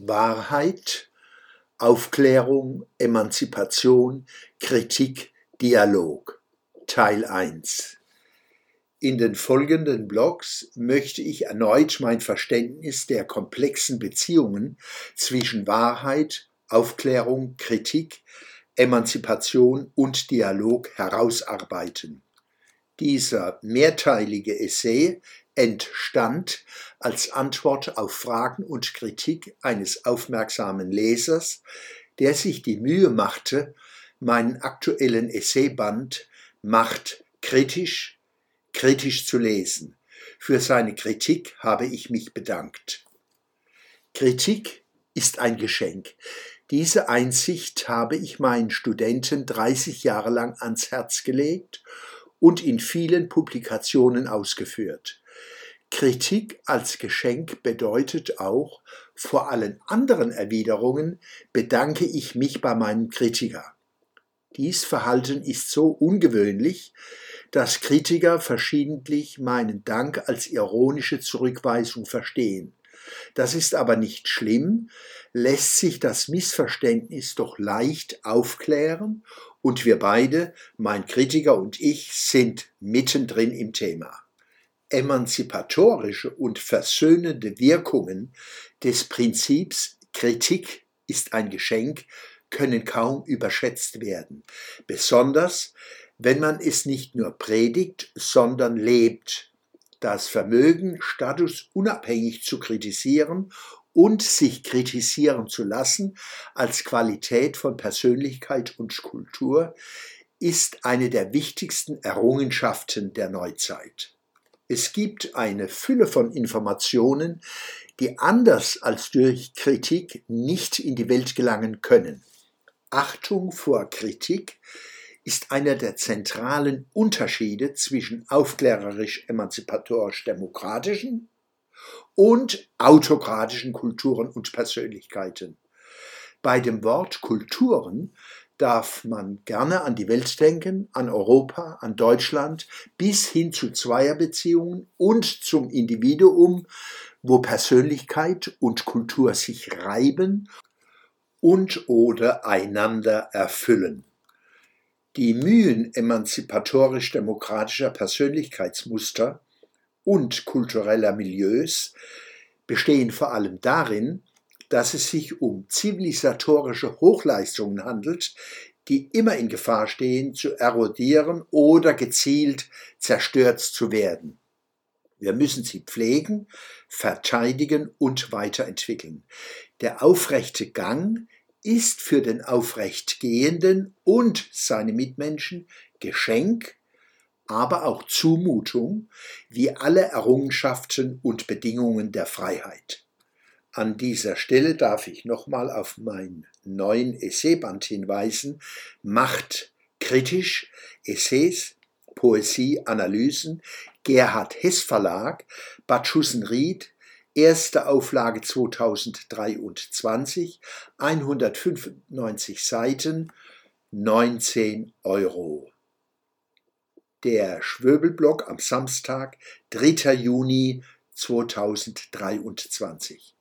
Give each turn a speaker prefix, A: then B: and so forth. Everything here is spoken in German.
A: Wahrheit, Aufklärung, Emanzipation, Kritik, Dialog. Teil 1 In den folgenden Blogs möchte ich erneut mein Verständnis der komplexen Beziehungen zwischen Wahrheit, Aufklärung, Kritik, Emanzipation und Dialog herausarbeiten. Dieser mehrteilige Essay entstand als Antwort auf Fragen und Kritik eines aufmerksamen Lesers, der sich die Mühe machte, meinen aktuellen Essayband Macht kritisch, kritisch zu lesen. Für seine Kritik habe ich mich bedankt. Kritik ist ein Geschenk. Diese Einsicht habe ich meinen Studenten 30 Jahre lang ans Herz gelegt und in vielen Publikationen ausgeführt. Kritik als Geschenk bedeutet auch, vor allen anderen Erwiderungen bedanke ich mich bei meinem Kritiker. Dies Verhalten ist so ungewöhnlich, dass Kritiker verschiedentlich meinen Dank als ironische Zurückweisung verstehen. Das ist aber nicht schlimm, lässt sich das Missverständnis doch leicht aufklären und wir beide, mein Kritiker und ich, sind mittendrin im Thema emanzipatorische und versöhnende Wirkungen des Prinzips Kritik ist ein Geschenk können kaum überschätzt werden, besonders wenn man es nicht nur predigt, sondern lebt. Das Vermögen, statusunabhängig zu kritisieren und sich kritisieren zu lassen als Qualität von Persönlichkeit und Kultur ist eine der wichtigsten Errungenschaften der Neuzeit. Es gibt eine Fülle von Informationen, die anders als durch Kritik nicht in die Welt gelangen können. Achtung vor Kritik ist einer der zentralen Unterschiede zwischen aufklärerisch-emanzipatorisch-demokratischen und autokratischen Kulturen und Persönlichkeiten. Bei dem Wort Kulturen darf man gerne an die Welt denken, an Europa, an Deutschland, bis hin zu Zweierbeziehungen und zum Individuum, wo Persönlichkeit und Kultur sich reiben und oder einander erfüllen. Die Mühen emanzipatorisch-demokratischer Persönlichkeitsmuster und kultureller Milieus bestehen vor allem darin, dass es sich um zivilisatorische Hochleistungen handelt, die immer in Gefahr stehen, zu erodieren oder gezielt zerstört zu werden. Wir müssen sie pflegen, verteidigen und weiterentwickeln. Der aufrechte Gang ist für den Aufrechtgehenden und seine Mitmenschen Geschenk, aber auch Zumutung, wie alle Errungenschaften und Bedingungen der Freiheit. An dieser Stelle darf ich nochmal auf meinen neuen Essayband hinweisen. Macht kritisch Essays, Poesie, Analysen, Gerhard Hess Verlag, Bad Schussenried, erste Auflage 2023, 195 Seiten, 19 Euro. Der Schwöbelblock am Samstag, 3. Juni 2023.